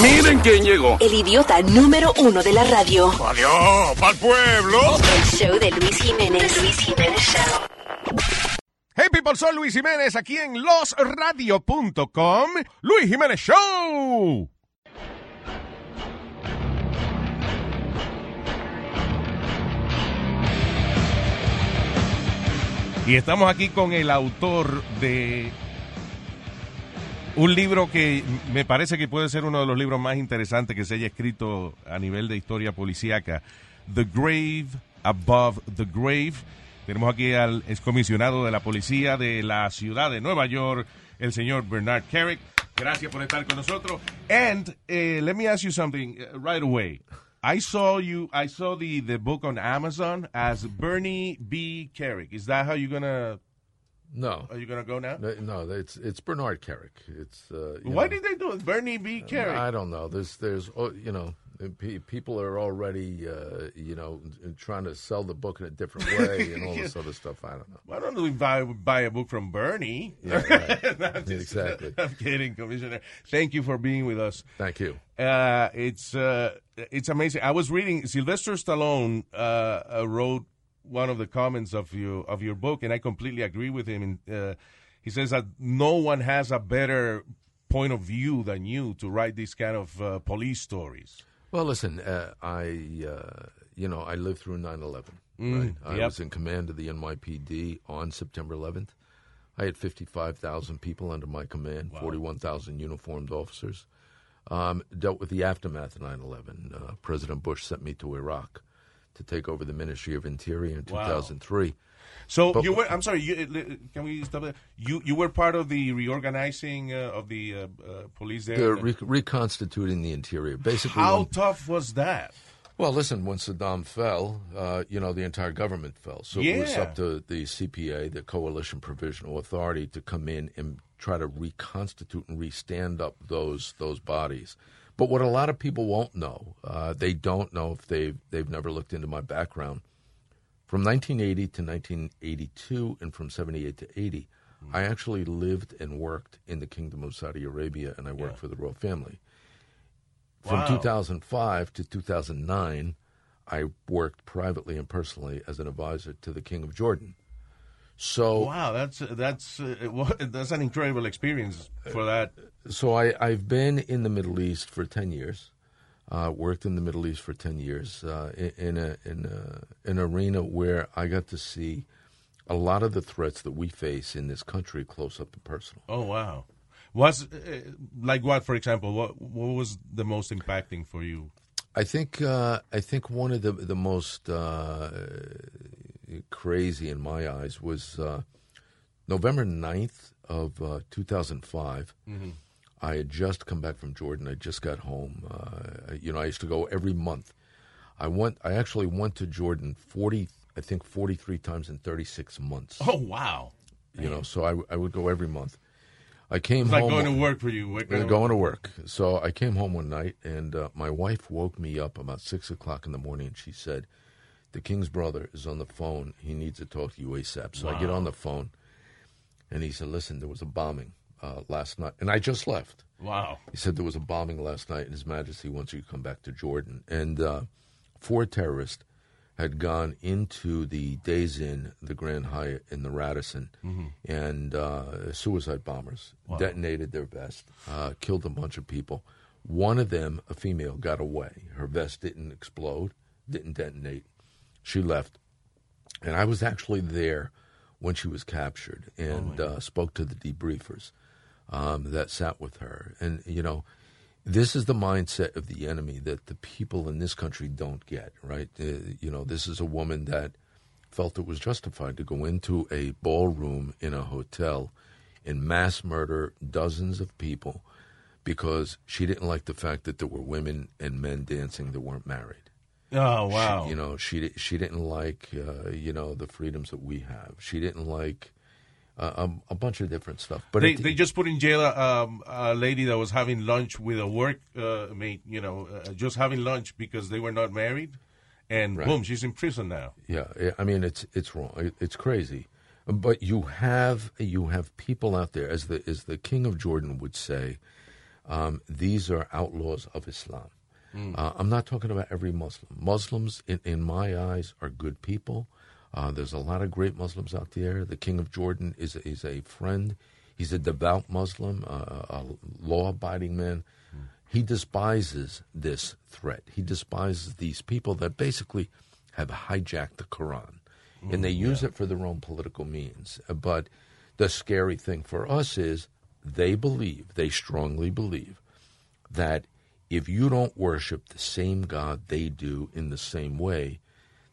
Miren quién llegó. El idiota número uno de la radio. Adiós, pa'l pueblo. El show de Luis Jiménez. The Luis Jiménez Show. Hey people, soy Luis Jiménez aquí en losradio.com. Luis Jiménez Show. Y estamos aquí con el autor de un libro que me parece que puede ser uno de los libros más interesantes que se haya escrito a nivel de historia policíaca. The Grave Above the Grave. Tenemos aquí al excomisionado de la policía de la ciudad de Nueva York, el señor Bernard Carrick. Gracias por estar con nosotros. And uh, let me ask you something uh, right away. I saw you. I saw the the book on Amazon as Bernie B. Carrick. Is that how you're gonna? No. Are you gonna go now? No, it's it's Bernard Kerik. It's uh, Why know, did they do it? Bernie B. Kerik. I don't know. There's there's oh, you know people are already uh, you know trying to sell the book in a different way and all this other stuff. I don't know. Why don't we buy buy a book from Bernie? Yeah, right. No, I'm just- Exactly. I'm kidding, Commissioner. Thank you for being with us. Thank you. Uh, it's uh, it's amazing. I was reading Sylvester Stallone uh, uh, wrote one of the comments of your of your book, and I completely agree with him. And uh, he says that no one has a better point of view than you to write these kind of uh, police stories. Well, listen, uh, I uh, you know I lived through 9/11. Mm, right? I yep. was in command of the NYPD on September 11th. I had 55,000 people under my command, 41,000 uniformed officers. Um, dealt with the aftermath of 9/11. Uh, President Bush sent me to Iraq to take over the Ministry of Interior in Wow. 2003. So But- you were. I'm sorry. You, can we stop there? You you were part of the reorganizing uh, of the uh, uh, police there. Re- reconstituting the interior. Basically, How when- tough was that? Well, listen, when Saddam fell, uh, you know, the entire government fell. So it was up to the CPA, the Coalition Provisional Authority, to come in and try to reconstitute and restand up those those bodies. But what a lot of people won't know, uh, they don't know if they've they've never looked into my background. From 1980 to 1982, and from 78 to 80, I actually lived and worked in the Kingdom of Saudi Arabia, and I worked for the royal family. From Wow. 2005 to 2009, I worked privately and personally as an advisor to the King of Jordan. So, Wow, that's that's uh, that's an incredible experience for that. so I, I've been in the Middle East for 10 years. Uh, worked in the Middle East for 10 years uh, in, in, a, in a, an arena where I got to see a lot of the threats that we face in this country close up and personal. Oh wow, was uh, like what? For example, what what was the most impacting for you? I think uh, I think one of the the most uh, crazy in my eyes was uh, November 9th of uh, 2005. I had just come back from Jordan. I just got home. Uh, you know, I used to go every month. I went. I actually went to Jordan 40, I think 43 times in 36 months. Oh wow, You know, so I, I would go every month. I came it's like home going to work for you. Waking uh, up- going to work. So I came home one night, and uh, my wife woke me up about six o'clock in the morning, and she said, "The king's brother is on the phone. He needs to talk to you ASAP." So I get on the phone, and he said, "Listen, there was a bombing uh, last night, and I just left." Wow. He said there was a bombing last night, and His Majesty wants you to come back to Jordan. And uh, four terrorists had gone into the Days Inn, the Grand Hyatt in the Radisson, and uh, suicide bombers detonated their vest, uh, killed a bunch of people. One of them, a female, got away. Her vest didn't explode, didn't detonate. She left. And I was actually there when she was captured and uh, spoke to the debriefers um, that sat with her. And, you know, this is the mindset of the enemy that the people in this country don't get, right? Uh, you know, this is a woman that felt it was justified to go into a ballroom in a hotel and mass murder dozens of people because she didn't like the fact that there were women and men dancing that weren't married. Oh She- wow. you know, she she didn't like uh, you know the freedoms that we have. She didn't like uh, a, a bunch of different stuff. But they it- they just put in jail a, um, a lady that was having lunch with a work uh, mate. You know, uh, just having lunch because they were not married, and Right. boom, she's in prison now. Yeah, I- I mean it's it's wrong. It- It's crazy. But you have you have people out there, as the as the king of Jordan would say, um, these are outlaws of Islam. Uh, I'm not talking about every Muslim. Muslims, in, in my eyes, are good people. Uh, there's a lot of great Muslims out there. The king of Jordan is is a friend. He's a devout Muslim, uh, a law-abiding man. He despises this threat. He despises these people that basically have hijacked the Quran, and they use it for their own political means. Uh, But the scary thing for us is they believe, they strongly believe, that if you don't worship the same God they do in the same way,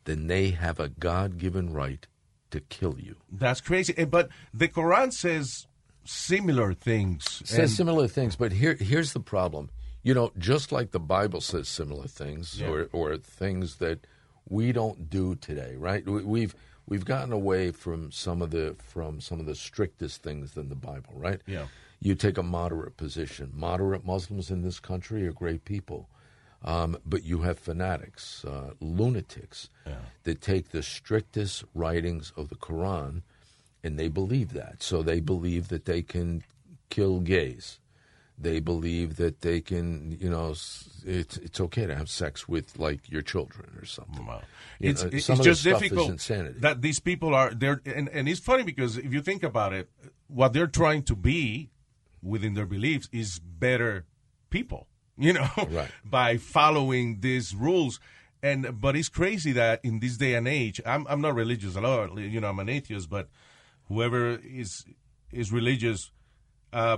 then they have a God given right to kill you. That's crazy. Eh, But the Quran says similar things. says and- similar things, but here here's the problem. You know, just like the Bible says similar things, Yeah. or or things that we don't do today, right? We, we've we've gotten away from some of the from some of the strictest things than the Bible, right? Yeah. You take a moderate position. Moderate Muslims in this country are great people. Um, but you have fanatics, uh, lunatics, that take the strictest writings of the Quran and they believe that. So they believe that they can kill gays. They believe that they can, you know, it's it's okay to have sex with like your children or something. Wow. It's, know, it's of just this stuff is difficult insanity. that these people are there, and, and it's funny because if you think about it, what they're trying to be within their beliefs is better people, you know, Right. by following these rules. And but it's crazy that in this day and age, I'm I'm not religious at all, you know, I'm an atheist, but whoever is is religious, uh,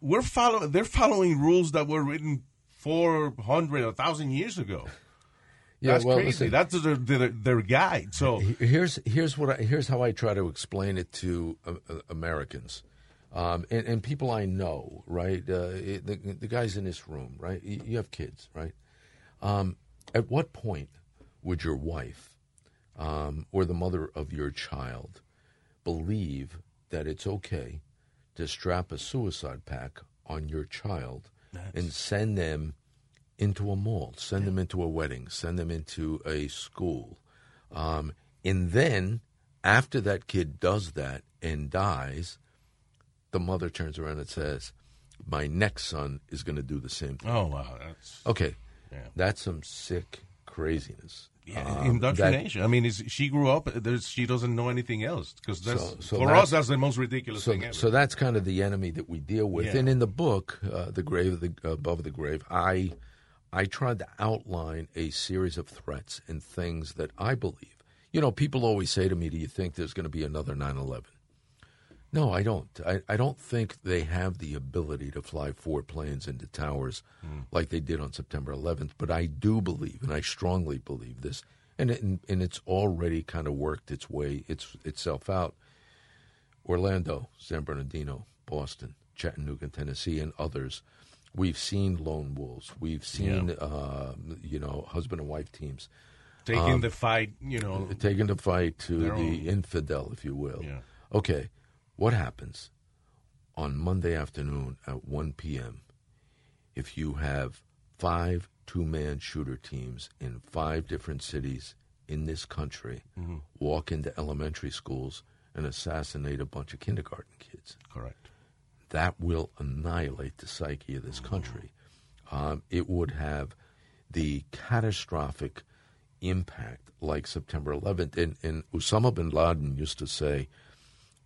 we're follow they're following rules that were written four hundred or thousand years ago. Yeah, That's well, crazy. listen, That's their, their, their guide. So Here's here's what I, here's how I try to explain it to uh, uh, Americans, um, and, and people I know. Right, uh, it- the, the guys in this room. Right, you, you have kids. Right. Um, at what point would your wife um, or the mother of your child believe that it's okay to strap a suicide pack on your child and send them into a mall, send them into a wedding, send them into a school. Um, and then after that kid does that and dies, the mother turns around and says, My next son is going to do the same thing. oh wow, that's Okay. Yeah. That's some sick craziness. yeah, Um, indoctrination. I mean, she grew up. There's, she doesn't know anything else because that's So- so for us that's the most ridiculous so, thing ever. so that's kind of the enemy that we deal with. Yeah. And in the book, uh, the grave of the, above the grave, I I tried to outline a series of threats and things that I believe. You know, people always say to me, "Do you think there's going to be another 9/11?" No, I don't. I, I don't think they have the ability to fly four planes into towers like they did on September 11th. But I do believe, and I strongly believe this, and it, and it's already kind of worked its way its itself out. Orlando, San Bernardino, Boston, Chattanooga, Tennessee, and others. We've seen lone wolves. We've seen, uh, you know, husband and wife teams Taking the fight, you know, taking the fight to the own. infidel, if you will. Yeah. Okay, what happens on Monday afternoon at 1 p.m. if you have five two man shooter teams in five different cities in this country Mm-hmm. walk into elementary schools and assassinate a bunch of kindergarten kids? correct. that will annihilate the psyche of this country. Um, it would have the catastrophic impact like September 11th. And, and Osama bin Laden used to say,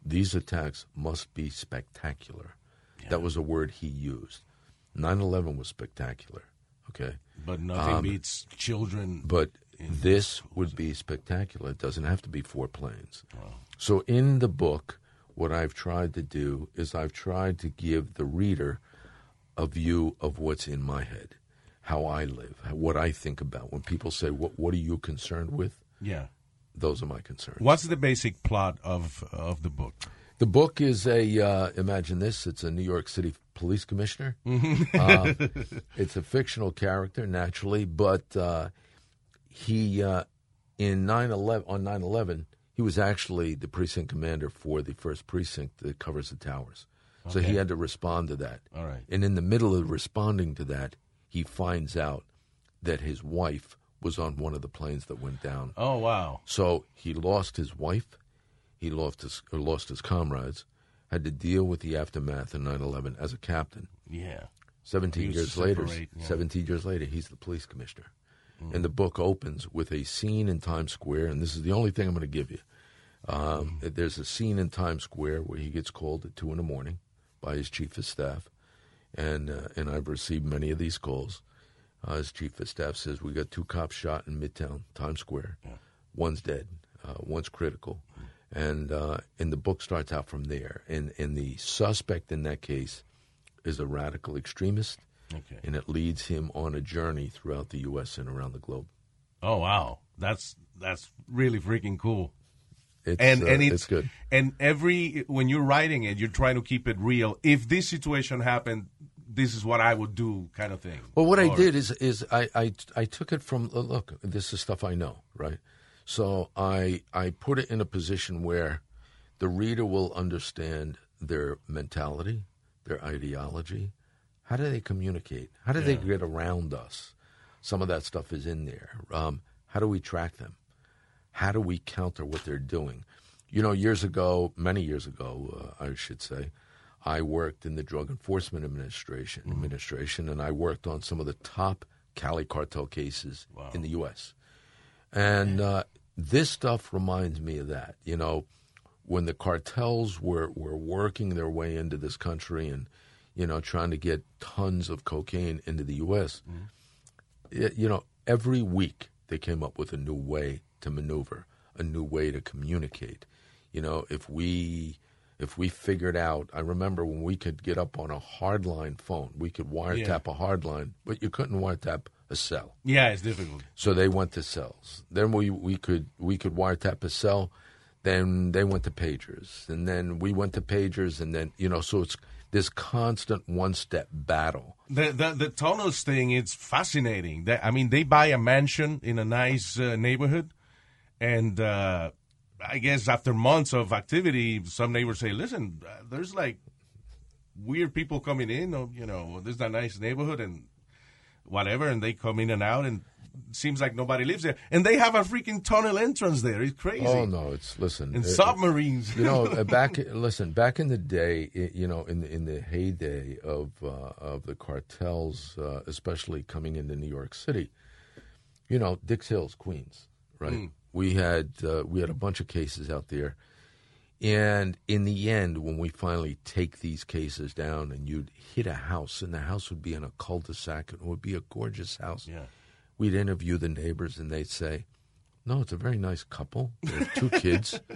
these attacks must be spectacular. That was a word he used. 9 11 was spectacular, okay? But nothing um, beats children. But this would be spectacular. It doesn't have to be four planes. So in the book, what I've tried to do is I've tried to give the reader a view of what's in my head, how I live, what I think about. When people say, "What what are you concerned with?" yeah. Those are my concerns. What's the basic plot of of the book? The book is a uh, imagine this. It's a New York City police commissioner. Uh, it's a fictional character, naturally, but uh, he uh, in 9/11 on 9/11 he was actually the precinct commander for the first precinct that covers the towers. So he had to respond to that. All right. And in the middle of responding to that, he finds out that his wife was on one of the planes that went down. Oh wow. So he lost his wife, he lost his or lost his comrades, had to deal with the aftermath of 9/11 as a captain. Yeah. 17 He was years later, yeah. 17 years later, he's the police commissioner. And the book opens with a scene in Times Square, and this is the only thing I'm going to give you. Um, There's a scene in Times Square where he gets called at two in the morning by his chief of staff, and uh, and I've received many of these calls. Uh, his chief of staff says we got two cops shot in Midtown Times Square. One's dead, uh, one's critical, and uh, and the book starts out from there. And and the suspect in that case is a radical extremist, Okay. and it leads him on a journey throughout the U.S. and around the globe. Oh wow. That's that's really freaking cool. It's, and uh, and it's, it's good. And every when you're writing it, you're trying to keep it real. If this situation happened, this is what I would do, kind of thing. Well, what I did is is I, I I took it from uh, look. This is stuff I know, right? So I I put it in a position where the reader will understand their mentality, their ideology. How do they communicate? How do they get around us? Some of that stuff is in there. Um, how do we track them? How do we counter what they're doing? You know, years ago, many years ago, uh, I should say, I worked in the Drug Enforcement Administration, administration, and I worked on some of the top Cali cartel cases in the U.S. And uh, this stuff reminds me of that. You know, when the cartels were, were working their way into this country and, you know, trying to get tons of cocaine into the U.S., it- you know, every week they came up with a new way to maneuver, a new way to communicate. You know, if we if we figured out, I remember when we could get up on a hardline phone, we could wiretap a hardline, but you couldn't wiretap a cell. Yeah, it's difficult. So they went to cells. Then we, we could we could wiretap a cell. Then they went to pagers, and then we went to pagers, and then you know, so it's this constant one step battle. The, the the tunnels thing it's fascinating. That, I mean, they buy a mansion in a nice uh, neighborhood, and uh, I guess after months of activity, some neighbors say, "Listen, uh, there's like weird people coming in. You know, this is a nice neighborhood and whatever, and they come in and out, and seems like nobody lives there, and they have a freaking tunnel entrance there. It's crazy. Oh no, it's listen. And it- submarines. you know, uh, back listen, back in the day, i- you know, in the in the heyday of uh, of the cartels, uh, especially coming into New York City, you know, Dix Hills, Queens, right? We had uh, we had a bunch of cases out there, and in the end, when we finally take these cases down, and you'd hit a house, and the house would be in a cul-de-sac, and it would be a gorgeous house. Yeah. We'd interview the neighbors, and they'd say, "No, it's a very nice couple. They have two kids.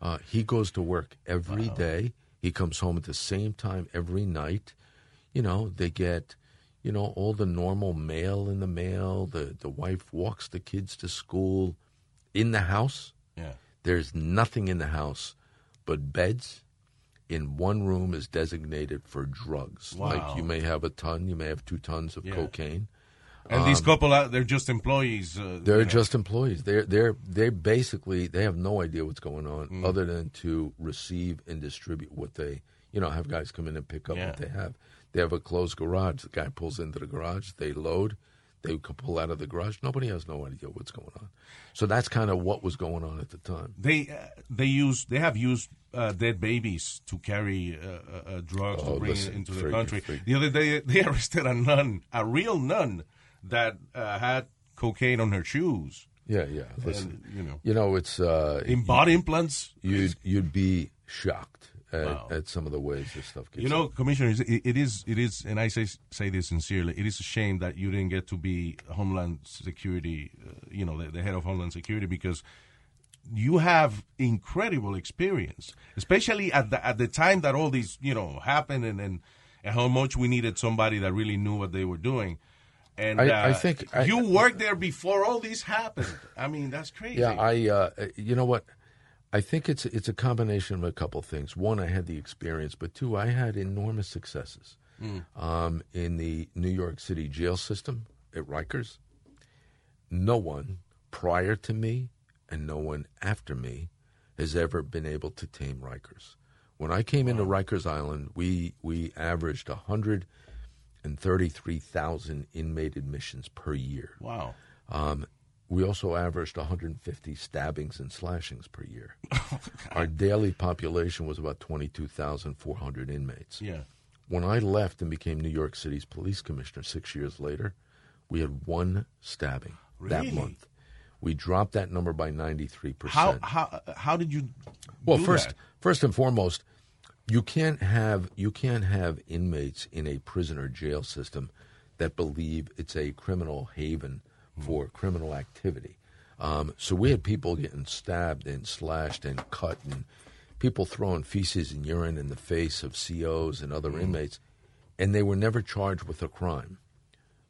Uh, he goes to work every day. He comes home at the same time every night. You know, they get, you know, all the normal mail in the mail. The the wife walks the kids to school. In the house, yeah. there's nothing in the house but beds. In one room is designated for drugs. Wow. Like you may have a ton, you may have two tons of Yeah. cocaine. And these couple, out, they're just employees. Uh, Um, They're you know. just employees. They're they're they basically they have no idea what's going on Mm. other than to receive and distribute what they you know have guys come in and pick up Yeah. what they have. They have a closed garage. The guy pulls into the garage. They load. They can pull out of the garage. Nobody has no idea what's going on. So that's kind of what was going on at the time. They uh, they use they have used uh, dead babies to carry uh, uh, uh, drugs Oh, to bring listen, into the country. The other day they arrested a nun, a real nun, that uh, had cocaine on her shoes. Yeah, yeah. Listen, And, you know, you know it's uh, in body implants. you'd you'd be shocked at, Wow. at some of the ways this stuff gets. You know, commissioners, it, it is, it is, and I say say this sincerely. It is a shame that you didn't get to be Homeland Security, uh, you know, the, the head of Homeland Security, because you have incredible experience, especially at the at the time that all these, you know, happened, and and, and how much we needed somebody that really knew what they were doing. And I- uh, I think I- you worked there before all this happened. I mean, that's crazy. Yeah, I. Uh, you know what? I think it's it's a combination of a couple things. One, I had the experience, but two, I had enormous successes um, in the New York City jail system at Rikers. No one prior to me and no one after me has ever been able to tame Rikers. When I came into Rikers Island, we we averaged 133,000 inmate admissions per year. Wow. Um, we also averaged 150 stabbings and slashings per year. Oh, Our daily population was about 22,400 inmates. Yeah. When I left and became New York City's police commissioner six years later, we had one stabbing that Really? month. We dropped that number by 93%. How how how did you? Well, do first, that? first and foremost, you can't have you can't have inmates in a prison or jail system that believe it's a criminal haven for criminal activity. Um, so we had people getting stabbed and slashed and cut, and people throwing feces and urine in the face of COs and other inmates, and they were never charged with a crime.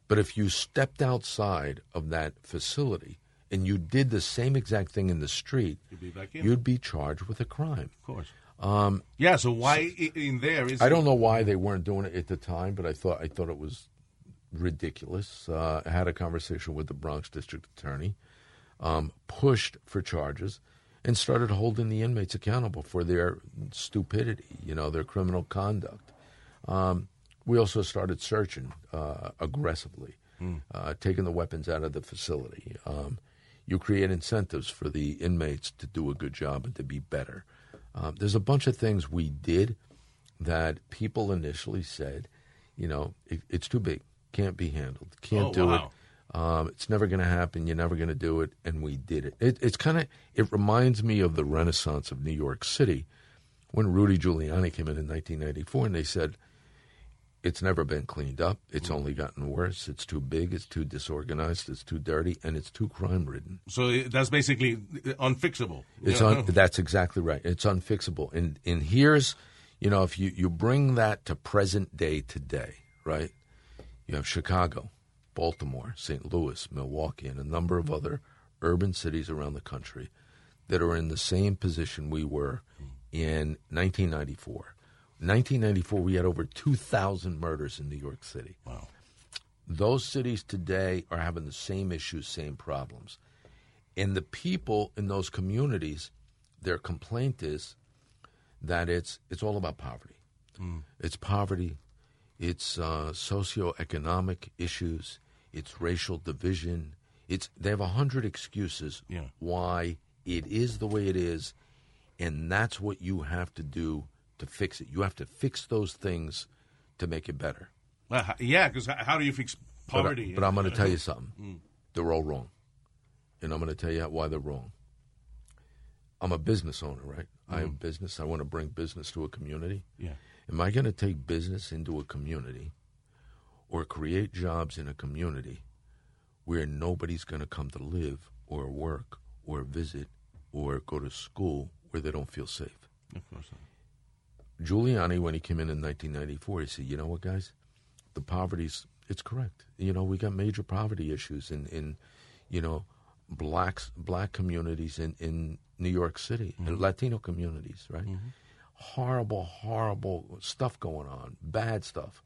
But if you stepped outside of that facility and you did the same exact thing in the street, You'd be back in. you'd be charged with a crime. Of course. Um, yeah. So why i- in there is? I don't know why they weren't doing it at the time, but I thought I thought it was ridiculous. Uh, had a conversation with the Bronx District Attorney, um, pushed for charges, and started holding the inmates accountable for their stupidity, you know, their criminal conduct. Um, we also started searching uh, aggressively, uh, taking the weapons out of the facility. Um, you create incentives for the inmates to do a good job and to be better. Um, there's a bunch of things we did that people initially said, you know, it, it's too big, can't be handled, can't Oh, do wow. it. Um, it's never going to happen. You're never going to do it, and we did it. it it's kind of it reminds me of the Renaissance of New York City when Rudy Giuliani came in in 1994, and they said it's never been cleaned up. It's mm. only gotten worse. It's too big. It's too disorganized. It's too dirty, and it's too crime ridden. So eh, that's basically eh, unfixable. It's un, that's exactly right. It's unfixable. And and here's, you know, if you you bring that to present day today, right? You have Chicago, Baltimore, St. Louis, Milwaukee, and a number of other urban cities around the country that are in the same position we were in 1994. 1994, we had over 2,000 murders in New York City. Wow. Those cities today are having the same issues, same problems. And the people in those communities, their complaint is that it's it's all about poverty. Mm. It's poverty, it's uh, socioeconomic issues, it's racial division. It's they have a hundred excuses Yeah. why it is the way it is, and that's what you have to do to fix it. You have to fix those things to make it better. Well, yeah, because how do you fix But I- poverty? But, I'm going to tell you something. They're all wrong. And I'm going to tell you why they're wrong. I'm a business owner, right? I have business. I want to bring business to a community. Yeah. Am I going to take business into a community or create jobs in a community where nobody's going to come to live or work or visit or go to school where they don't feel safe? Of course. not. Giuliani, when he came in in 1994, he said, "You know what, guys, the poverty's it's correct. You know, we got major poverty issues in in you know blacks black communities in in New York City and mm-hmm. Latino communities, right? Mm-hmm. Horrible, horrible stuff going on, bad stuff.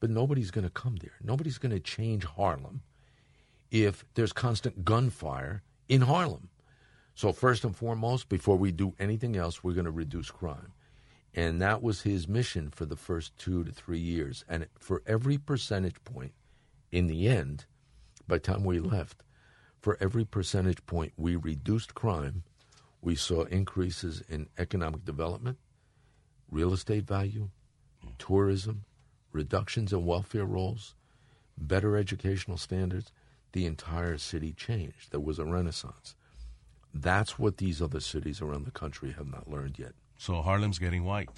But nobody's going to come there. Nobody's going to change Harlem if there's constant gunfire in Harlem. So first and foremost, before we do anything else, we're going to reduce crime. And that was his mission for the first two to three years. And for every percentage point, in the end, by the time we left, for every percentage point we reduced crime, we saw increases in economic development, real estate value, tourism, reductions in welfare rolls, better educational standards. The entire city changed. There was a renaissance. That's what these other cities around the country have not learned yet. So Harlem's getting white.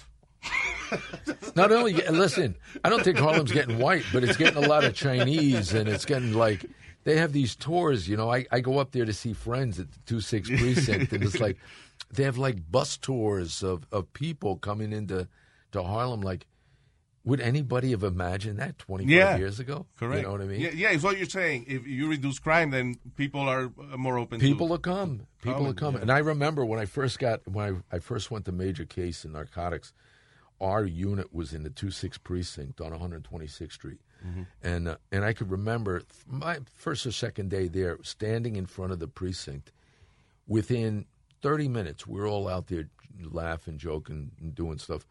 Not only listen, I don't think Harlem's getting white, but it's getting a lot of Chinese, and it's getting like they have these tours. You know, I, I go up there to see friends at the two six precinct, and it's like they have like bus tours of, of people coming into to Harlem. Like Would anybody have imagined that 25 Yeah. years ago? Correct. You know what I mean? Yeah, yeah, it's what you're saying. If you reduce crime, then people are uh, more open People to will come. People Coming, will come. yeah. And I remember when I first got when I, I first went to major case in narcotics, our unit was in the 26 precinct on 126th Street, Mm-hmm. and uh, and I could remember my first or second day there, standing in front of the precinct. Within 30 minutes, we are all out there laughing, joking, and doing stuff.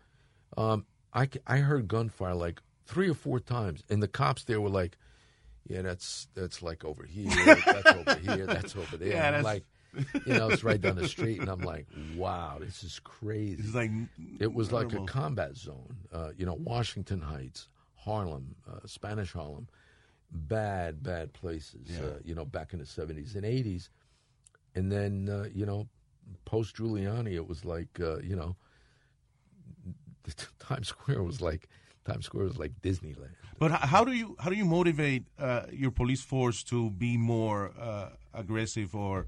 Um, I I heard gunfire like three or four times, and the cops there were like, "Yeah, that's that's like over here, that's over here, that's over there." Yeah, And I'm that's- like, you know, it's right down the street, and I'm like, "Wow, this is crazy." Like It was like a combat zone. Uh, you know, Washington Heights, Harlem, uh, Spanish Harlem, bad, bad places. Uh, you know, back in the seventies and eighties, and then uh, you know, post Giuliani, it was like uh, you know, Times Square was like Times Square was like Disneyland. But how do you how do you motivate uh, your police force to be more uh, aggressive or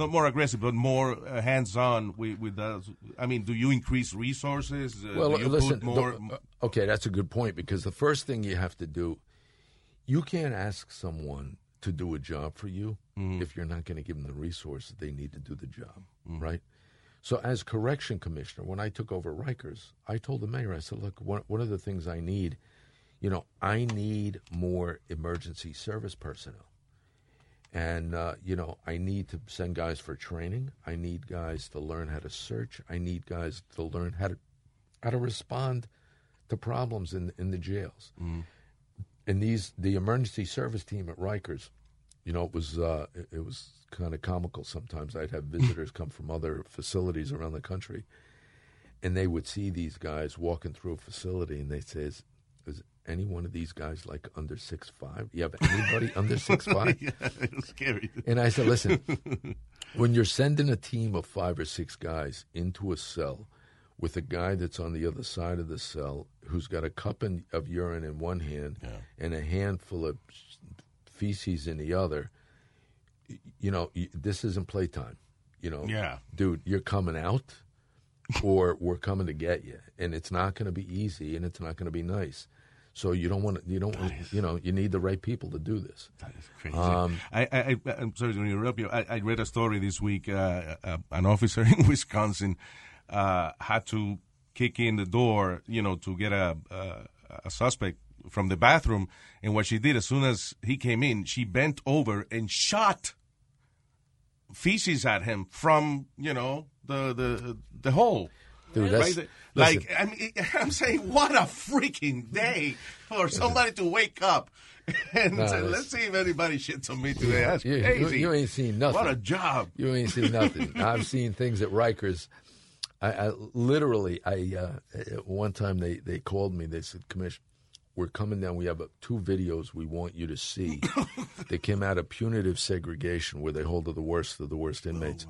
not more aggressive, but more uh, hands on with with? I mean, do you increase resources? Uh, Well, listen. put more. the- uh, okay, that's a good point because the first thing you have to do, you can't ask someone to do a job for you if you're not going to give them the resources they need to do the job, right? So, as correction commissioner, when I took over Rikers, I told the mayor, I said, "Look, one, one of the things I need, you know, I need more emergency service personnel." And, uh, you know, I need to send guys for training. I need guys to learn how to search. I need guys to learn how to how to respond to problems in in the jails. And these the emergency service team at Rikers, you know, it was uh, it, it was kind of comical. Sometimes I'd have visitors come from other facilities around the country, and they would see these guys walking through a facility, and they say, "Is, is any one of these guys like under six five? You have anybody under six five? yeah, it's scary. And I said, listen, when you're sending a team of five or six guys into a cell with a guy that's on the other side of the cell who's got a cup in, of urine in one hand and a handful of feces in the other, you know, this isn't playtime. You know, Yeah. dude, you're coming out or we're coming to get you. And it's not going to be easy and it's not going to be nice. So you don't want to, you don't, you know, you need the right people to do this. That is crazy. Um, I, I, I, I'm sorry to interrupt you. I, I read a story this week. Uh, uh, an officer in Wisconsin uh, had to kick in the door, you know, to get a, a a suspect from the bathroom. And what she did, as soon as he came in, she bent over and shot feces at him from, you know, the the the hole. Dude, that's- Right? listen. Like I mean, I'm saying, what a freaking day for somebody to wake up and No, say, let's see if anybody shits on me today. That's You- you- crazy. you ain't seen nothing. What a job. You ain't seen nothing. I've seen things at Rikers. I, I literally, I uh, one time they they called me. They said, "Commissioner, we're coming down. We have uh, two videos we want you to see. they came out of punitive segregation, where they hold the worst of the worst inmates.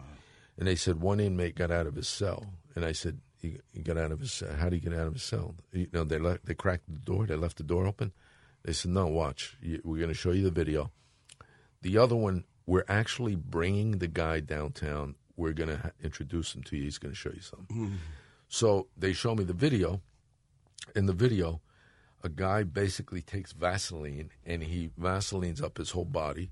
And they said one inmate got out of his cell, and I said, "He, he got out of his cell. How did he get out of his cell? You know, they left, they cracked the door. They left the door open. They said, no, watch. You, we're going to show you the video." The other one, we're actually bringing the guy downtown. We're going to ha- introduce him to you. He's going to show you something. Hmm. So they show me the video. In the video, a guy basically takes Vaseline and he Vaselines up his whole body.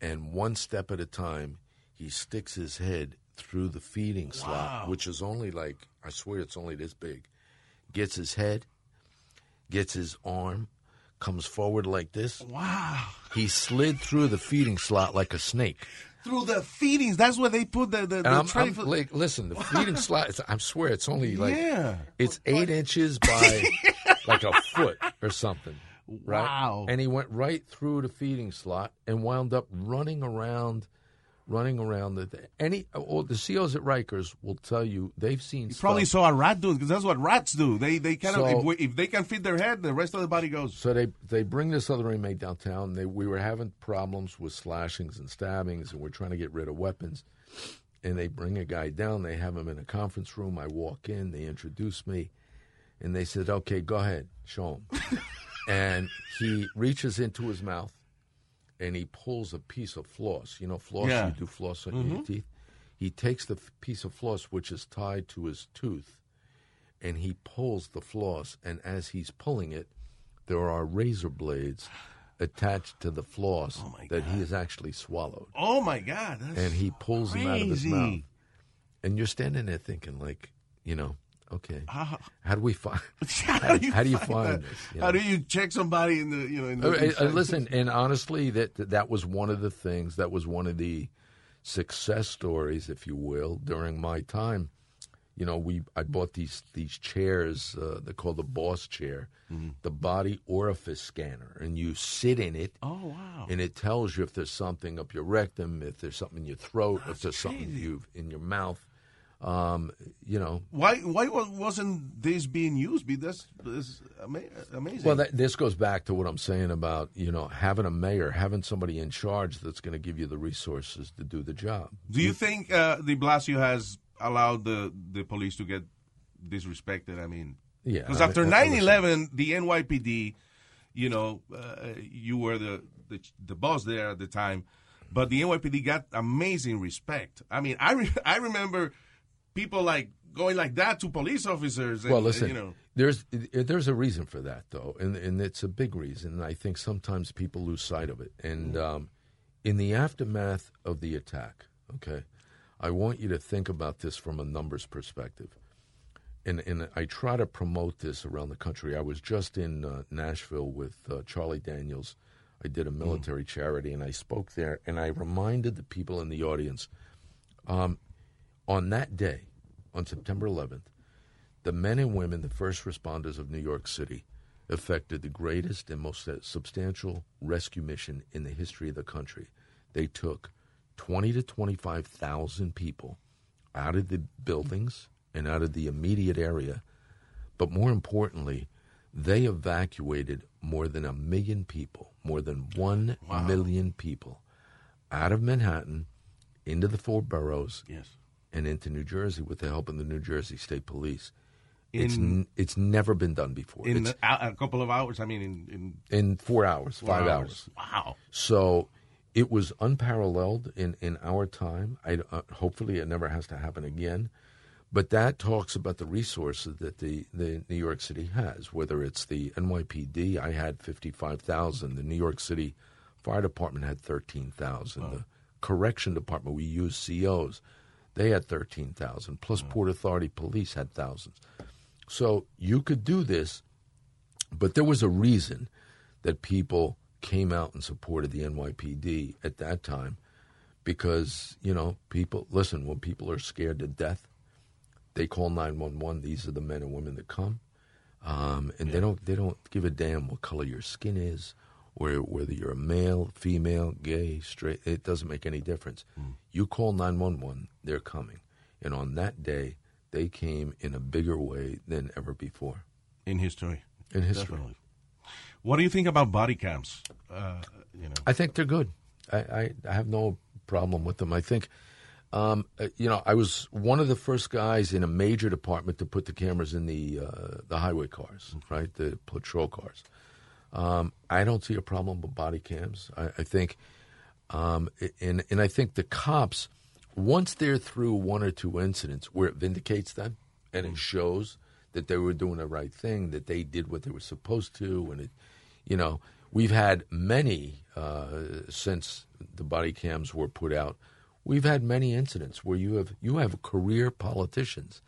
And one step at a time, he sticks his head through the feeding slot, which is only like, I swear it's only this big. Gets his head, gets his arm, comes forward like this. Wow. He slid through the feeding slot like a snake. Through the feedings, that's where they put the, the, And the I'm, tray I'm for- like, listen, the feeding slot, it's, I swear it's only like, Yeah. it's eight inches by like a foot or something. Right? Wow. And he went right through the feeding slot and wound up running around, running around. The, any, well, the COs at Rikers will tell you they've seen You probably stuff. saw a rat do it because that's what rats do. They they kind of if, if they can feed their head, the rest of the body goes. So they they bring this other inmate downtown. They we were having problems with slashings and stabbings, and we're trying to get rid of weapons. And they bring a guy down. They have him in a conference room. I walk in. They introduce me, and they said, "Okay, go ahead, show him." and he reaches into his mouth, and he pulls a piece of floss. You know, floss. Yeah. You do floss on your mm-hmm. teeth. He takes the f- piece of floss which is tied to his tooth, and he pulls the floss, and as he's pulling it, there are razor blades attached to the floss Oh, that he has actually swallowed, Oh my God! That's and he pulls them out of his mouth. And you're standing there thinking, like, you know, okay, How, how do we find? how do you, how do you find, find this, you How do you check somebody in the you know? In the Uh, uh, listen, and honestly, that that was one of the things. That was one of the success stories, if you will, during my time. You know, we I bought these these chairs. Uh, they're called the Boss chair, the body orifice scanner, and you sit in it, Oh wow! and it tells you if there's something up your rectum, if there's something in your throat, if there's something crazy. you in your mouth. Um, you know, Why why wa- wasn't this being used? Because that's, that's ama- amazing. Well, that, this goes back to what I'm saying about you know having a mayor, having somebody in charge that's going to give you the resources to do the job. Do you think uh, De Blasio has allowed the, the police to get disrespected? I mean, Yeah, because after 9 11, the NYPD, you know, uh, you were the, the the boss there at the time, but the NYPD got amazing respect. I mean, I, re- I remember people like going like that to police officers. And, Well, listen, you know, there's there's a reason for that though, and and it's a big reason. And I think sometimes people lose sight of it. And um, in the aftermath of the attack, okay, I want you to think about this from a numbers perspective. And and I try to promote this around the country. I was just in uh, Nashville with uh, Charlie Daniels. I did a military charity, and I spoke there, and I reminded the people in the audience um, on that day, on September 11th, the men and women, the first responders of New York City, effected the greatest and most substantial rescue mission in the history of the country. They took 20 to 25,000 people out of the buildings and out of the immediate area, but more importantly, they evacuated more than a million people, more than one million people out of Manhattan into the four boroughs yes. And into New Jersey with the help of the New Jersey State Police. it's n- it's never been done before. In a, a couple of hours, I mean, in, in in four hours, four five hours. Wow. So it was unparalleled in, in our time. I, uh, hopefully, it never has to happen again. But that talks about the resources that the, the New York City has, whether it's the NYPD, I had 55,000. The New York City Fire Department had 13,000. The Correction Department, we use COs, they had 13,000. Plus, Port Authority Police had thousands. So you could do this, but there was a reason that people came out and supported the NYPD at that time because, you know, people, listen, when people are scared to death, they call 911. These are the men and women that come. Um, and they don't they don't give a damn what color your skin is or whether you're a male, female, gay, straight. It doesn't make any difference. You call 911, they're coming. And on that day, they came in a bigger way than ever before In history. in history. Definitely. What do you think about body cams? Uh, you know, I think they're good. I, I, I have no problem with them. I think, um, uh, you know, I was one of the first guys in a major department to put the cameras in the uh, the highway cars, right, the patrol cars. Um, I don't see a problem with body cams. I, I think, um, and and I think the cops, once they're through one or two incidents where it vindicates them and it shows that they were doing the right thing, that they did what they were supposed to, and it, you know, we've had many uh, since the body cams were put out. We've had many incidents where you have you have career politicians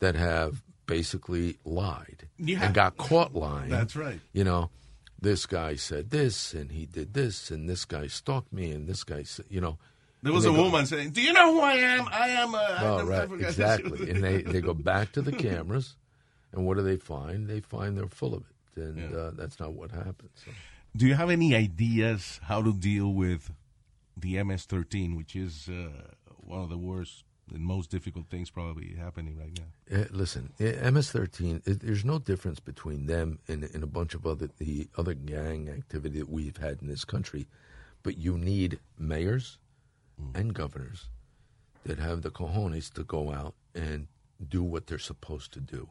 that have basically lied Yeah. and got caught lying. That's right. You know, this guy said this and he did this and this guy stalked me and this guy said, you know. there was a go- woman saying, "Do you know who I am? I am." A, Oh, I right, forgot." exactly. and they, they go back to the cameras, and what do they find? They find they're full of it, and Yeah. uh, that's not what happens. So. Do you have any ideas how to deal with the MS-13, which is uh, one of the worst and most difficult things probably happening right now? Uh, listen, uh, MS-13. It, there's no difference between them and, and a bunch of other the other gang activity that we've had in this country, but you need mayors and governors that have the cojones to go out and do what they're supposed to do.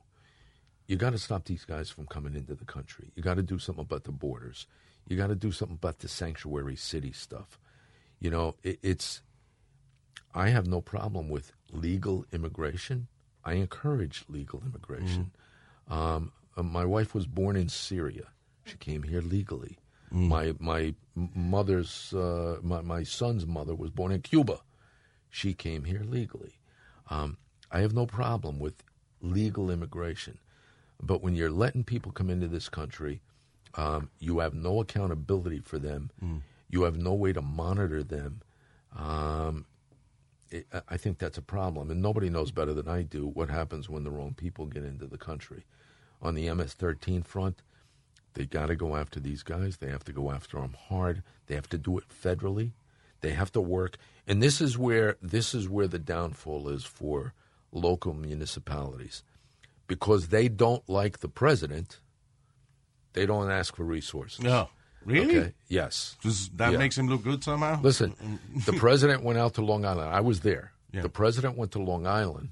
You got to stop these guys from coming into the country. You got to do something about the borders. You got to do something about the sanctuary city stuff. You know, it, it's. I have no problem with legal immigration I encourage legal immigration. Um, uh, my wife was born in Syria. She came here legally. My my mother's uh, my my son's mother was born in Cuba. She came here legally. Um, I have no problem with legal immigration, but when you're letting people come into this country, um, you have no accountability for them. You have no way to monitor them. Um, I- think that's a problem, and nobody knows better than I do what happens when the wrong people get into the country. On the MS-13 front, they got to go after these guys. They have to go after them hard. They have to do it federally. They have to work, and this is where this is where the downfall is for local municipalities, because they don't like the president. They don't ask for resources. No. Really? Okay. Yes. Just, that Yeah. makes him look good somehow? Listen, the president went out to Long Island. I was there. Yeah. The president went to Long Island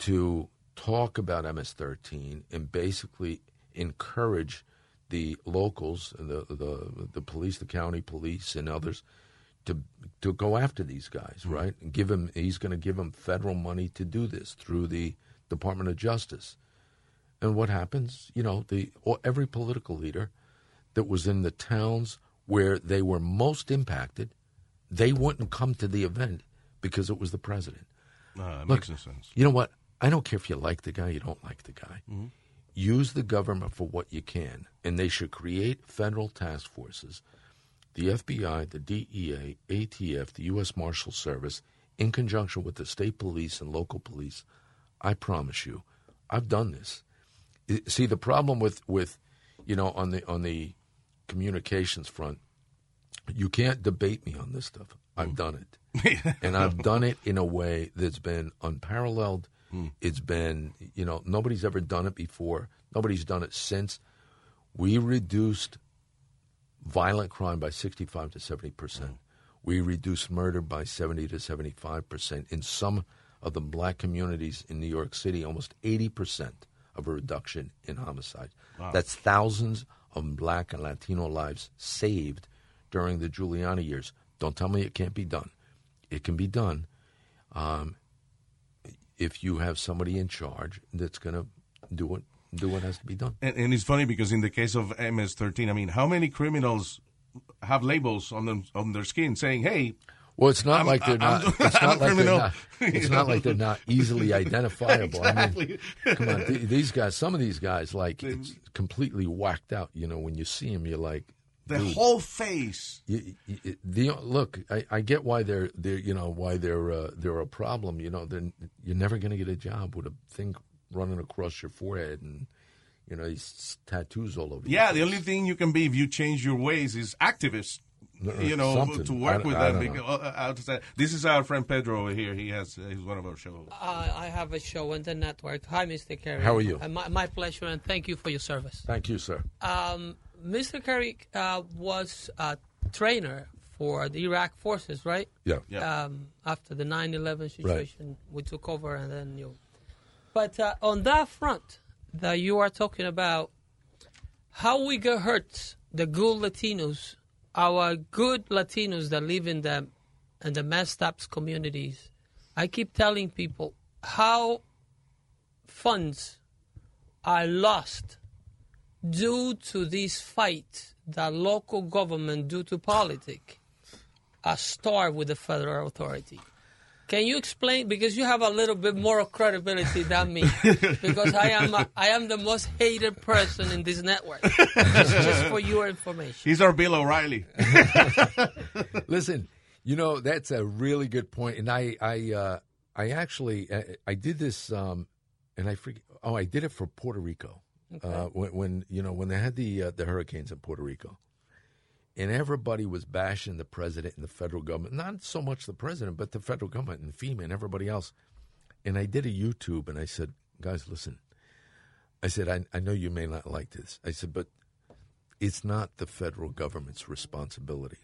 to talk about MS-13 and basically encourage the locals, the the the police, the county police, and others to to go after these guys, hmm. right? And give him. He's going to give them federal money to do this through the Department of Justice. And what happens? You know, the every political leader that was in the towns where they were most impacted, they wouldn't come to the event because it was the president. That Look, makes no sense. You know what? I don't care if you like the guy, you don't like the guy. Mm-hmm. Use the government for what you can, and they should create federal task forces. The FBI, the DEA, ATF, the U.S. Marshal Service, in conjunction with the state police and local police. I promise you, I've done this. See, the problem with, with you know, on the on the communications front, you can't debate me on this stuff. I've hmm. done it and I've done it in a way that's been unparalleled. Hmm. It's been, you know, nobody's ever done it before. Nobody's done it since. We reduced violent crime by 65 to 70 percent. Hmm. We reduced murder by 70 to 75 percent. In some of the black communities in New York City, almost 80 percent of a reduction in homicide. That's thousands of black and Latino lives saved during the Giuliani years. Don't tell me it can't be done. It can be done um, if you have somebody in charge that's going to do what do what has to be done. And, and it's funny because in the case of MS-13, I mean, how many criminals have labels on them on their skin saying, "Hey, Well, it's not I'm- like they're I'm- not. It's I'm not a like they're not. It's not like they're not easily identifiable. I mean, come on, th- these guys. Some of these guys, like, it's completely whacked out. You know, when you see them, you're like, the whole face." you, you, the look. I, I get why they're they're you know why they're uh, they're a problem. You know, you're never going to get a job with a thing running across your forehead and you know these tattoos all over. Yeah, the face. only thing you can be if you change your ways is activist. No, You know, something. to work I- with I them. don't. Because, uh, how to say- this is our friend Pedro over here. He has uh, he's one of our shows. Uh, I have a show on the network. Hi, Mr. Kerik. How are you? Uh, my, my pleasure, and thank you for your service. Thank you, sir. Um, Mr. Kerik uh, was a trainer for the Iraq forces, right? Yeah. Yeah. Um, after the 9/11 situation, we took over, and then you. But uh, on that front, that you are talking about, how we get hurt, the good Latinos, our good Latinos that live in the in the messed up communities. I keep telling people how funds are lost due to this fight that local government, due to politics, are starved with the federal authority. Can you explain? Because you have a little bit more credibility than me. because I am a, I am the most hated person in this network. just, just for your information. He's our Bill O'Reilly. Listen, you know that's a really good point, and I, I, uh, I actually, I, I did this, um, and I forget. Oh, I did it for Puerto Rico uh, when, when you know when they had the uh, the hurricanes in Puerto Rico, and everybody was bashing the president and the federal government. Not so much the president, but the federal government and FEMA and everybody else. And I did a YouTube, and I said, guys, listen. I said, I, I know you may not like this. I said, but it's not the federal government's responsibility.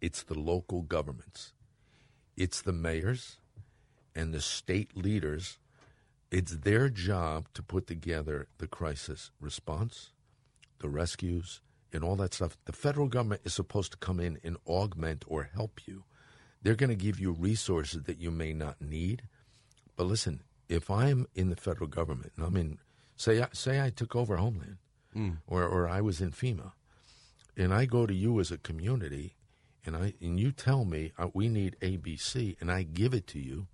It's the local governments. It's the mayors and the state leaders. It's their job to put together the crisis response, the rescues, and all that stuff. The federal government is supposed to come in and augment or help you. They're going to give you resources that you may not need. But listen, if I'm in the federal government, and I'm in, say, I- say I took over Homeland, or or I was in FEMA, and I go to you as a community, and I and you tell me uh, we need ABC, and I give it to you,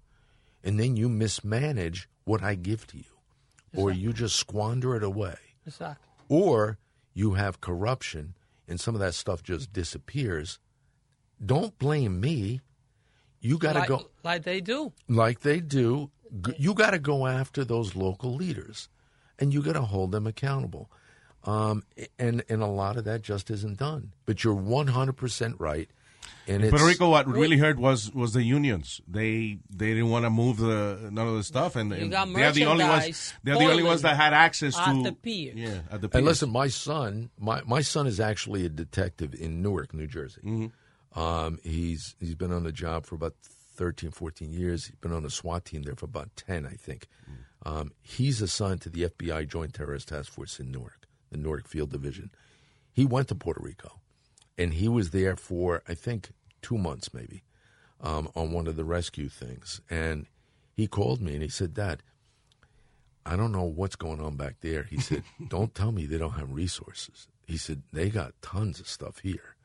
and then you mismanage what I give to you, or you just squander it away, Exactly. or you have corruption, and some of that stuff just disappears. Don't blame me. You got to Like, go like they do. like they do. You got to go after those local leaders, and you got to hold them accountable. Um, and and a lot of that just isn't done. But you're 100 percent right. And it's, Puerto Rico, what really hurt was was the unions. They they didn't want to move the none of the stuff, and, and they're the only ones. They're the only ones that had access at to the pier. Yeah, at the pier. And listen, my son, my, my son is actually a detective in Newark, New Jersey. Um, he's he's been on the job for about 13, 14 years. He's been on a SWAT team there for about 10, I think. Um, he's assigned to the FBI Joint Terrorist Task Force in Newark, the Newark Field Division. He went to Puerto Rico, and he was there for, I think, two months maybe um, on one of the rescue things. And he called me and he said, Dad, I don't know what's going on back there. He said, Don't tell me they don't have resources. He said, They got tons of stuff here.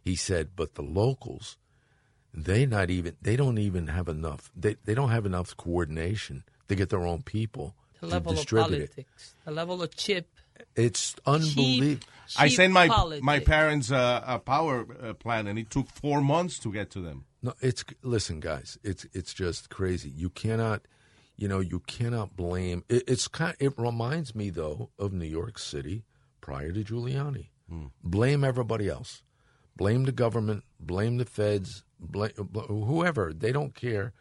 He said, But the locals, they not even they don't even have enough they, they don't have enough coordination to get their own people The to level of distribute it. politics. The level of chip. It's Cheap, unbelievable. I sent my politics. my parents uh, a power uh, plan, and it took four months to get to them. No, it's listen, guys. It's it's just crazy. You cannot, you know, you cannot blame. It, it's kind. It reminds me though of New York City prior to Giuliani. Blame everybody else. Blame the government. Blame the feds. Blame whoever. They don't care.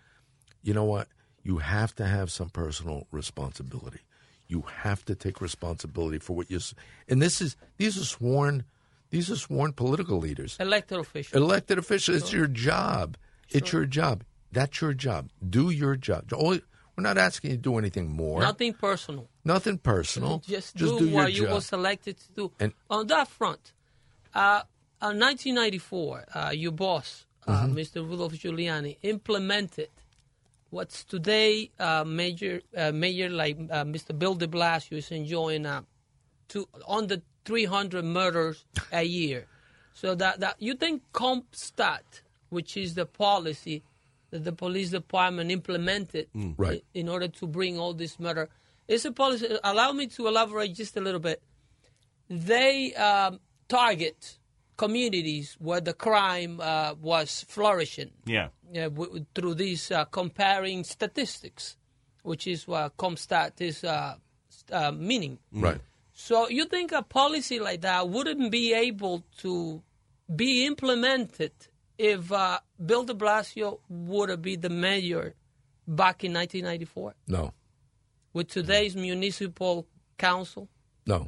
You know what? You have to have some personal responsibility. You have to take responsibility for what you. And this is these are sworn. These are sworn political leaders Elected officials. elected official. It's your job. It's your job. That's your job. Do your job. Only- We're not asking you to do anything more. Nothing personal. Nothing personal. Just, Just do, do what you job. were selected to do. And- on that front, uh, in 1994, uh, your boss, uh, Mm-hmm. Mr. Rudolph Giuliani, implemented what's today uh, major uh, mayor like uh, Mr. Bill De Blasio is enjoying uh, to under 300 murders a year. So that, that you think CompStat, which is the policy that the police department implemented Right. in, in order to bring all this murder, is a policy. Allow me to elaborate just a little bit. They um, target communities where the crime uh, was flourishing Yeah, uh, w- through these uh, comparing statistics, which is what CompStat is uh, uh, meaning. Right. So you think a policy like that wouldn't be able to be implemented if uh, Bill de Blasio would have been the mayor back in 1994 No. with today's municipal council? No.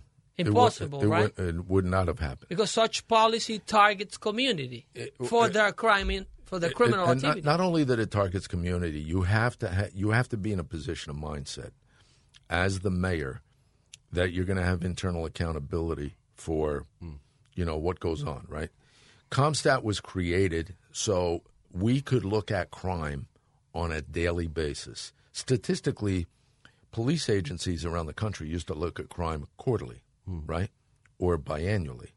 It would- Impossible, it right? Would, it would not have happened. Because such policy targets community uh, for their crime, in, for their criminal activity. not, not only that it targets community, you have to ha- you have to be in a position of mindset as the mayor that you're going to have internal accountability for hmm. you know what goes on, right? CompStat was created so we could look at crime on a daily basis. Statistically, police agencies around the country used to look at crime quarterly, Hmm. right? Or biannually.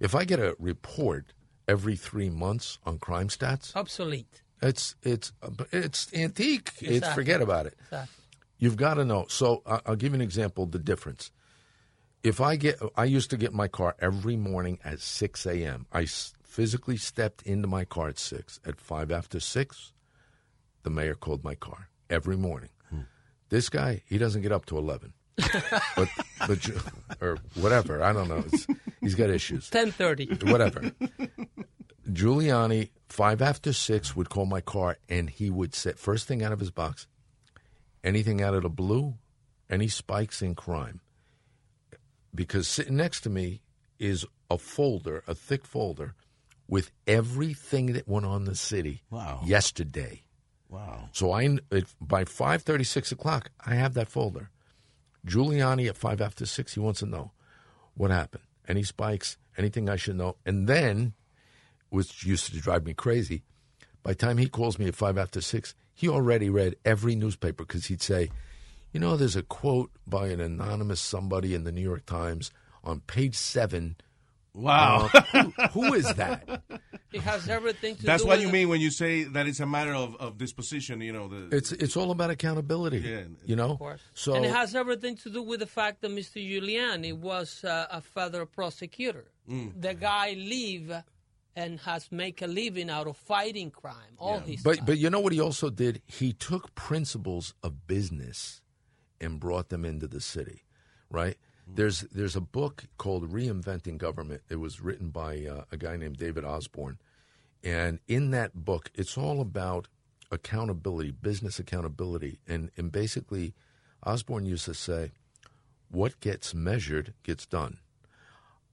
If I get a report every three months on crime stats, Obsolete. it's it's it's antique. It's forget about it. Exactly. You've got to know. So I'll give you an example. The difference. If I get, I used to get my car every morning at six a.m. I physically stepped into my car at six. At five after six, the mayor called my car every morning. Hmm. This guy, he doesn't get up to eleven, but but you- or whatever. I don't know. It's, he's got issues Ten thirty. whatever. Giuliani, five after six, would call my car and he would say, first thing out of his box, anything out of the blue, any spikes in crime. Because sitting next to me is a folder, a thick folder, with everything that went on in the city Wow. yesterday. wow. So I it, by five thirty, six o'clock, I have that folder. Giuliani at five after six, he wants to know what happened, any spikes, anything I should know, and then, which used to drive me crazy, by the time he calls me at five after six, he already read every newspaper because he'd say, You know, there's a quote by an anonymous somebody in the New York Times on page seven. Wow. Uh, who, who is that? It has everything to That's do what with you mean when you say that it's a matter of, of disposition, you know. The, It's it's all about accountability. Yeah. You know. Of course. So and it has everything to do with the fact that Mr. Giuliani was uh, a federal prosecutor. Mm. The guy live and has make a living out of fighting crime. All his But stuff. but you know what he also did? He took principles of business and brought them into the city, right? There's there's a book called Reinventing Government. It was written by uh, a guy named David Osborne, and in that book, it's all about accountability, business accountability, and and basically, Osborne used to say, "What gets measured gets done."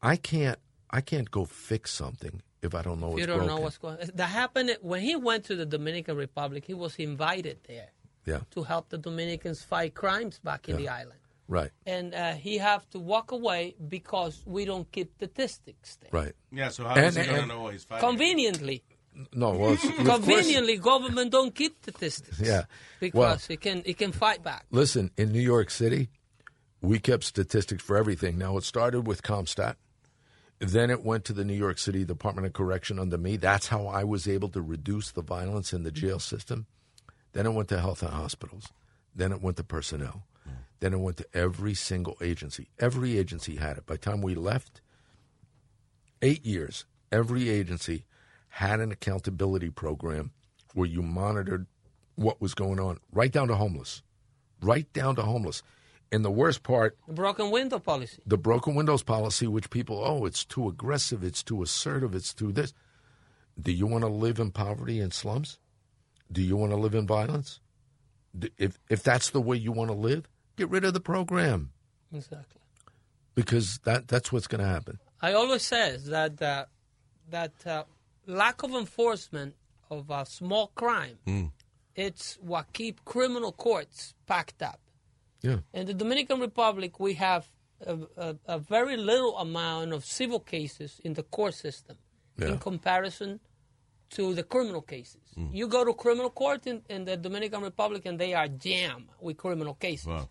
I can't I can't go fix something if I don't know what's you don't broken. know what's going. On? That happened when he went to the Dominican Republic. He was invited there yeah, to help the Dominicans fight crimes back in the island, right, and uh, he have to walk away because we don't keep statistics there. right. yeah, so how And- is he going to know he's fighting? Conveniently, No, well, it's- course- conveniently, government don't keep statistics. Yeah. because Well- it can it can fight back. Listen, in New York City, we kept statistics for everything. Now, it started with CompStat. Then it went to the New York City Department of Correction under me. That's how I was able to reduce the violence in the jail system. Then it went to health and hospitals. Then it went to personnel. Then it went to every single agency. Every agency had it. By the time we left, eight years, every agency had an accountability program where you monitored what was going on, right down to homeless. Right down to homeless. And the worst part, the Broken window policy. the broken windows policy, which people, oh, it's too aggressive, it's too assertive, it's too this. Do you want to live in poverty and slums? Do you want to live in violence? If, if that's the way you want to live, get rid of the program Exactly. because that, that's what's going to happen. I always says that uh, that uh, lack of enforcement of a small crime, it's what keep criminal courts packed up. Yeah. In the Dominican Republic, we have a, a, a very little amount of civil cases in the court system Yeah. in comparison to the criminal cases. You go to criminal court in, in the Dominican Republic, and they are jammed with criminal cases. Wow.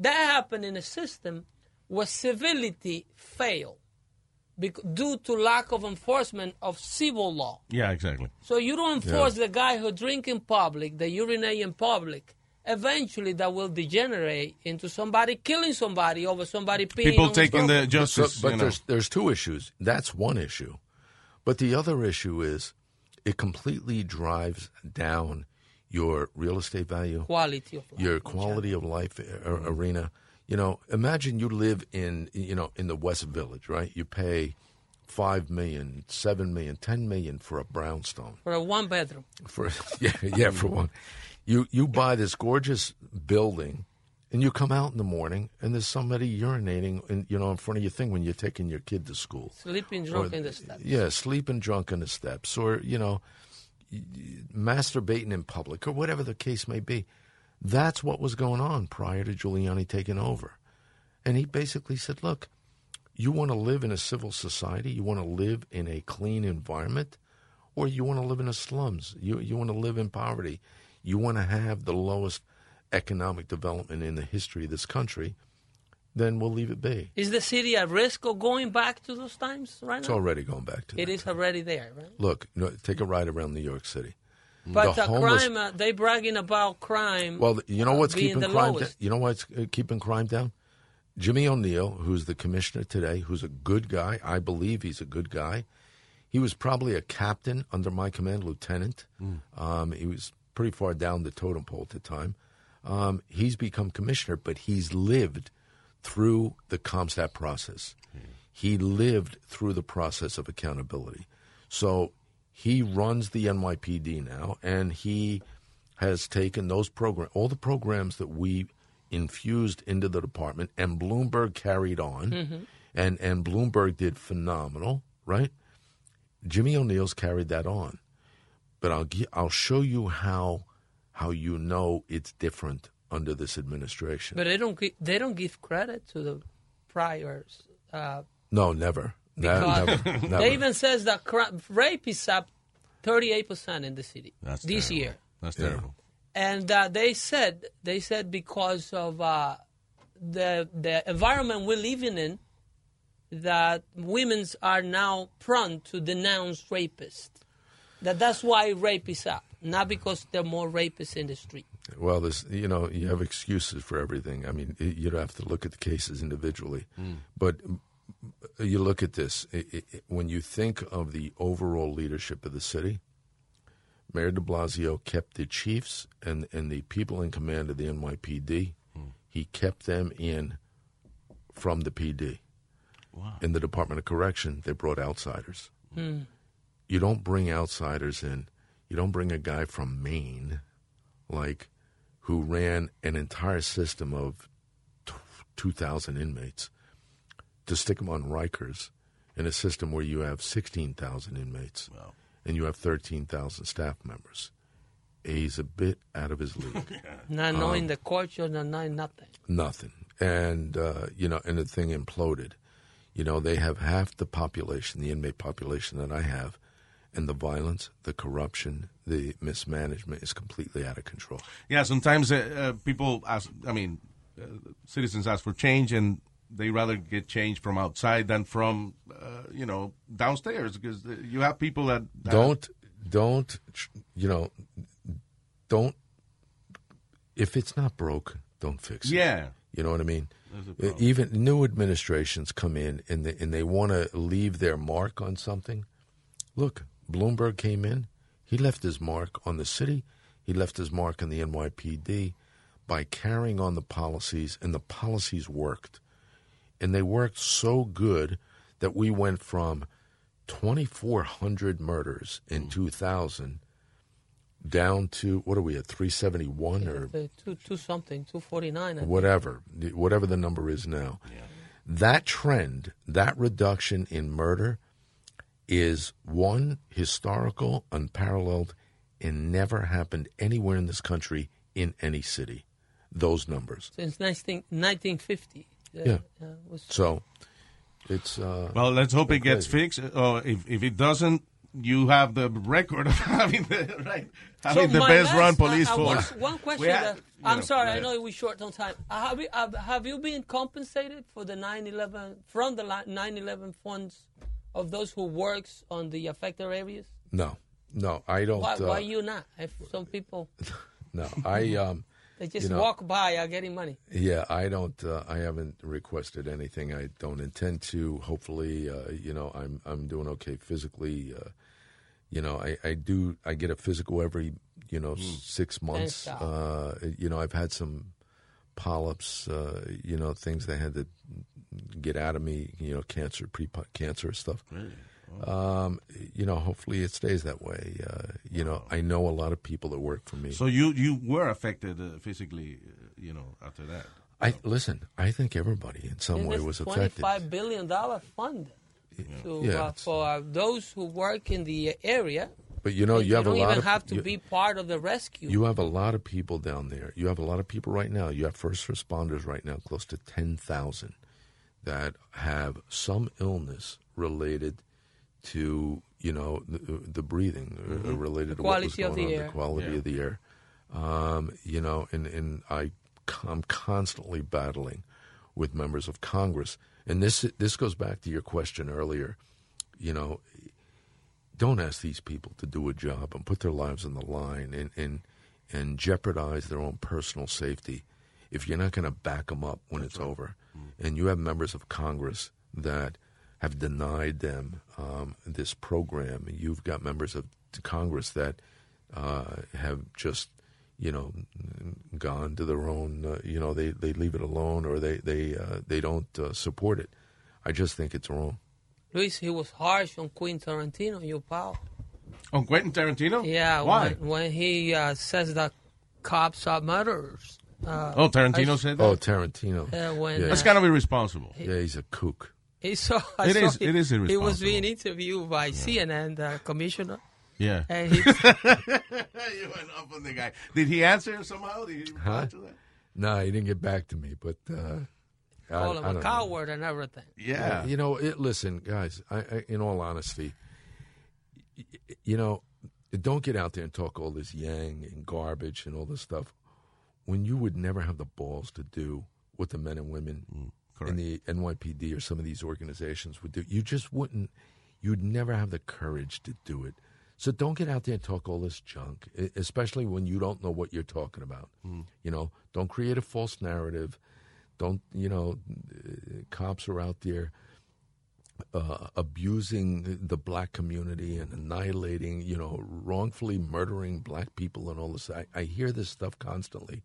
That happened in a system where civility failed due to lack of enforcement of civil law. Yeah, exactly. So you don't enforce the guy who drink in public, the urinate in public. Eventually, that will degenerate into somebody killing somebody over somebody peeing People on taking the property. justice, So- but you know. there's there's two issues. That's one issue, but the other issue is it completely drives down your real estate value, quality of life. your quality of life a- mm-hmm. arena. You know, imagine you live in you know in the West Village, right? You pay five million, seven million, ten million for a brownstone for a one bedroom. for yeah yeah for one. You you buy this gorgeous building, and you come out in the morning, and there's somebody urinating, in, you know, in front of your thing when you're taking your kid to school. Sleeping drunk Or- in the steps. Yeah, sleeping drunk in the steps, or you know, masturbating in public, or whatever the case may be. That's what was going on prior to Giuliani taking over, and he basically said, "Look, you want to live in a civil society, you want to live in a clean environment, or you want to live in the slums. You you want to live in poverty. You want to have the lowest economic development in the history of this country." Then we'll leave it be. Is the city at risk of going back to those times right It's now? It's already going back to It that is time. already there, right? Look, you know, take a ride around New York City. But The uh, homeless- crime, uh, they bragging about crime. Well, you know uh, what's being keeping the crime down? You know what's uh, keeping crime down? Jimmy O'Neill, who's the commissioner today, who's a good guy. I believe he's a good guy. He was probably a captain under my command, lieutenant. Um, he was pretty far down the totem pole at the time. Um, he's become commissioner, but he's lived through the CompStat process. He lived through the process of accountability. So he runs the NYPD now, and he has taken those program, all the programs that we infused into the department, and Bloomberg carried on, mm-hmm. and and Bloomberg did phenomenal, right? Jimmy O'Neill's carried that on, but I'll I'll show you how how you know it's different under this administration. But they don't gi- they don't give credit to the priors. Uh, no, never, Ne- because never, never. they even says that cri- rape is up 38 percent in the city That's this terrible. year, That's Yeah. terrible. and uh, they said they said because of uh, the the environment we're living in, that women's are now prone to denounce rapists. That that's why rape is up, not because there are more rapists in the street. Well, this you know you have excuses for everything. I mean, y- you have to look at the cases individually, mm. but you look at this i i when you think of the overall leadership of the city. Mayor De Blasio kept the chiefs and and the people in command of the NYPD. Hmm. He kept them in from the PD. In the Department of Correction, they brought outsiders. Hmm. You don't bring outsiders in. You don't bring a guy from Maine, like who ran an entire system of t- 2,000 inmates, to stick them on Rikers in a system where you have 16,000 inmates and you have 13,000 staff members. He's a bit out of his league. Not knowing the culture, not knowing nothing. Nothing. And, uh, you know, and the thing imploded. You know, they have half the population, the inmate population that I have, and the violence, the corruption, the mismanagement is completely out of control. Yeah, sometimes uh, uh, people ask, I mean, uh, citizens ask for change and they rather get change from outside than from, uh, you know, downstairs because uh, you have people that. don't don't you know don't if it's not broke don't fix it Yeah. you know what i mean There's a problem. even new administrations come in and they, and they want to leave their mark on something look bloomberg came in. He left his mark on the city. He left his mark on the nypd by carrying on the policies and the policies worked. And they worked so good that we went from 2,400 murders in mm. 2000 down to what are we at 371 or two, two something, two forty nine. whatever, whatever the number is now. That trend, that reduction in murder, is one historical, unparalleled, and never happened anywhere in this country in any city. Those numbers. since 19, 1950. Uh, Yeah. uh, was, So, it's uh, Well, let's hope it gets crazy. fixed. Or if, if it doesn't, you have the record of having the, right, having So the best last- run police uh, uh, force. One, one question. We have- that- I'm know, sorry, go I know we're short on time. Uh, Have you, uh, have you been compensated for the 9/11 from the li- 9/11 funds of those who works on the affected areas? no, no. I don't. Why, uh, why you not? If some people No, I um. they just you know- walk by are getting money. Yeah, I don't. Uh, I haven't requested anything. I don't intend to. Hopefully, uh, you know, I'm I'm doing okay physically. Uh, you know, I, I do. I get a physical every you know six months. Uh, you know, I've had some polyps. Uh, you know, things they had to get out of me. You know, cancer, pre cancer stuff. Um, you know, hopefully it stays that way. Uh, you know, I know a lot of people that work for me. So you you were affected uh, physically, uh, you know, after that. I listen. I think everybody in some And way was affected. Twenty-five billion dollar fund to, Yeah, uh, for those who work in the area. But you know, you, have don't a lot even of have to you, be part of the rescue. you have a lot of people down there. You have a lot of people right now. You have first responders right now, close to ten thousand, that have some illness related to you know the, the breathing, uh, related to what was quality of going the on, air. the quality Yeah. of the air. Um, you know, and and I I'm constantly battling with members of Congress, and this this goes back to your question earlier. You know, don't ask these people to do a job and put their lives on the line and and and jeopardize their own personal safety if you're not going to back them up when it's over. And you have members of Congress that have denied them um, this program. You've got members of Congress that uh, have just you know gone to their own. Uh, you know they, they leave it alone or they they uh, they don't uh, support it. I just think it's wrong. Luis, he was harsh on Quentin Tarantino, you pal. On Quentin Tarantino? Yeah, Why? When, when he uh, says that cops are murderers. Uh, oh, Tarantino I- said that. Oh, Tarantino. uh, when Yeah. That's kind of irresponsible. Yeah, he's a kook. he saw, I It saw is- he, it is He was being interviewed by CNN, the commissioner, Yeah. and he you went up on the guy. Did he answer somehow? Did he reply Huh? to that? No, he didn't get back to me, but uh, I, called him I a don't know. coward and everything. Yeah. You know, it, listen, guys. I, I, in all honesty, y- y- you know, don't get out there and talk all this yang and garbage and all this stuff when you would never have the balls to do what the men and women Mm, in the NYPD or some of these organizations would do. You just wouldn't. You'd never have the courage to do it. So don't get out there and talk all this junk, especially when you don't know what you're talking about. Mm. You know, don't create a false narrative. Don't you know? Cops are out there uh, abusing the black community and annihilating, you know, wrongfully murdering black people and all this. I, I hear this stuff constantly,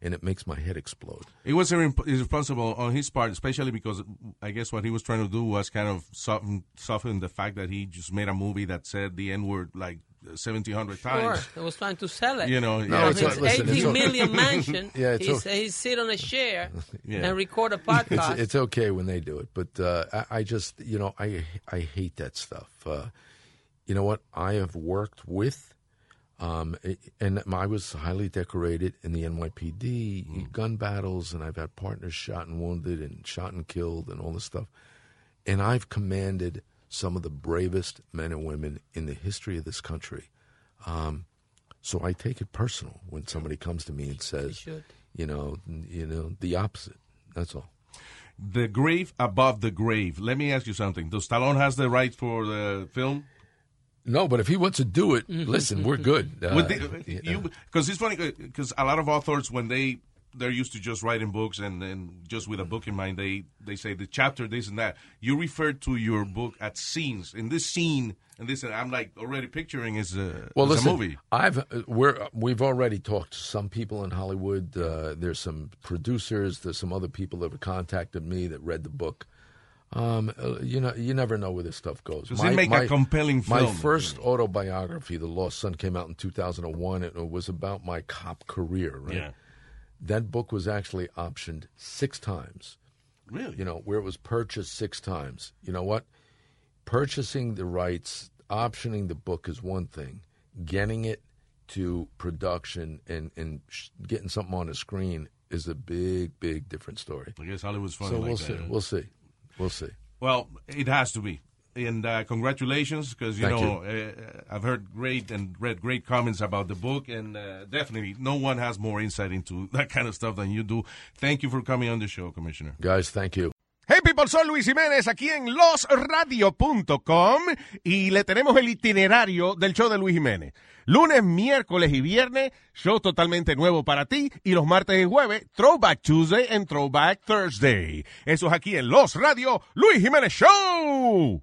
and it makes my head explode. It was irre- irresponsible on his part, especially because I guess what he was trying to do was kind of soften, soften the fact that he just made a movie that said the N word like 1,700 Sure, times. I was trying to sell it. You know, No, yeah. it's his not- listen, it's 18 o- million mansion. Yeah, it's he's, o- he's sit on a chair Yeah. and record a It's, podcast. it's okay when they do it, but uh, I, I just, you know, I I hate that stuff. Uh, you know what? I have worked with, um, and I was highly decorated in the NYPD gun battles, and I've had partners shot and wounded, and shot and killed, and all this stuff. And I've commanded some of the bravest men and women in the history of this country. Um, so I take it personal when somebody comes to me and says, should. you know, you know, the opposite. That's all. The Grave Above the Grave. Let me ask you something. Does Stallone has the rights for the film? No, but if he wants to do it, listen, we're good. Uh, Would they- yeah. you because it's funny because a lot of authors when they they're used to just writing books and, and just with a book in mind they they say the chapter this and that you refer to your book at scenes in this scene and this and I'm like already picturing is a, well, is listen, a movie I've uh, we're we've already talked to some people in Hollywood. Uh, there's some producers. There's some other people that have contacted me that read the book. Um, uh, you know, you never know where this stuff goes. Does it make a compelling film? My first autobiography, The Lost Son, came out in 2001. It was about my cop career. Right. yeah That book was actually optioned six times. really you know, where it was purchased six times. You know what? Purchasing the rights, optioning the book is one thing. Getting it to production and, and sh- getting something on the screen is a big, big different story. I guess Hollywood's funny So like we'll that, see. We'll see. We'll see. Well, it has to be. And uh, congratulations, because you Thank know Uh, I've heard great and read great comments about the book, and uh, definitely no one has more insight into that kind of stuff than you do. Thank you for coming on the show, Commissioner. Guys, thank you. Hey people, soy Luis Jiménez aquí en losradio.com y le tenemos el itinerario del show de Luis Jiménez. Lunes, miércoles y viernes, show totalmente nuevo para ti y los martes y jueves, Throwback Tuesday and Throwback Thursday. Eso es aquí en Los Radio, Luis Jiménez Show.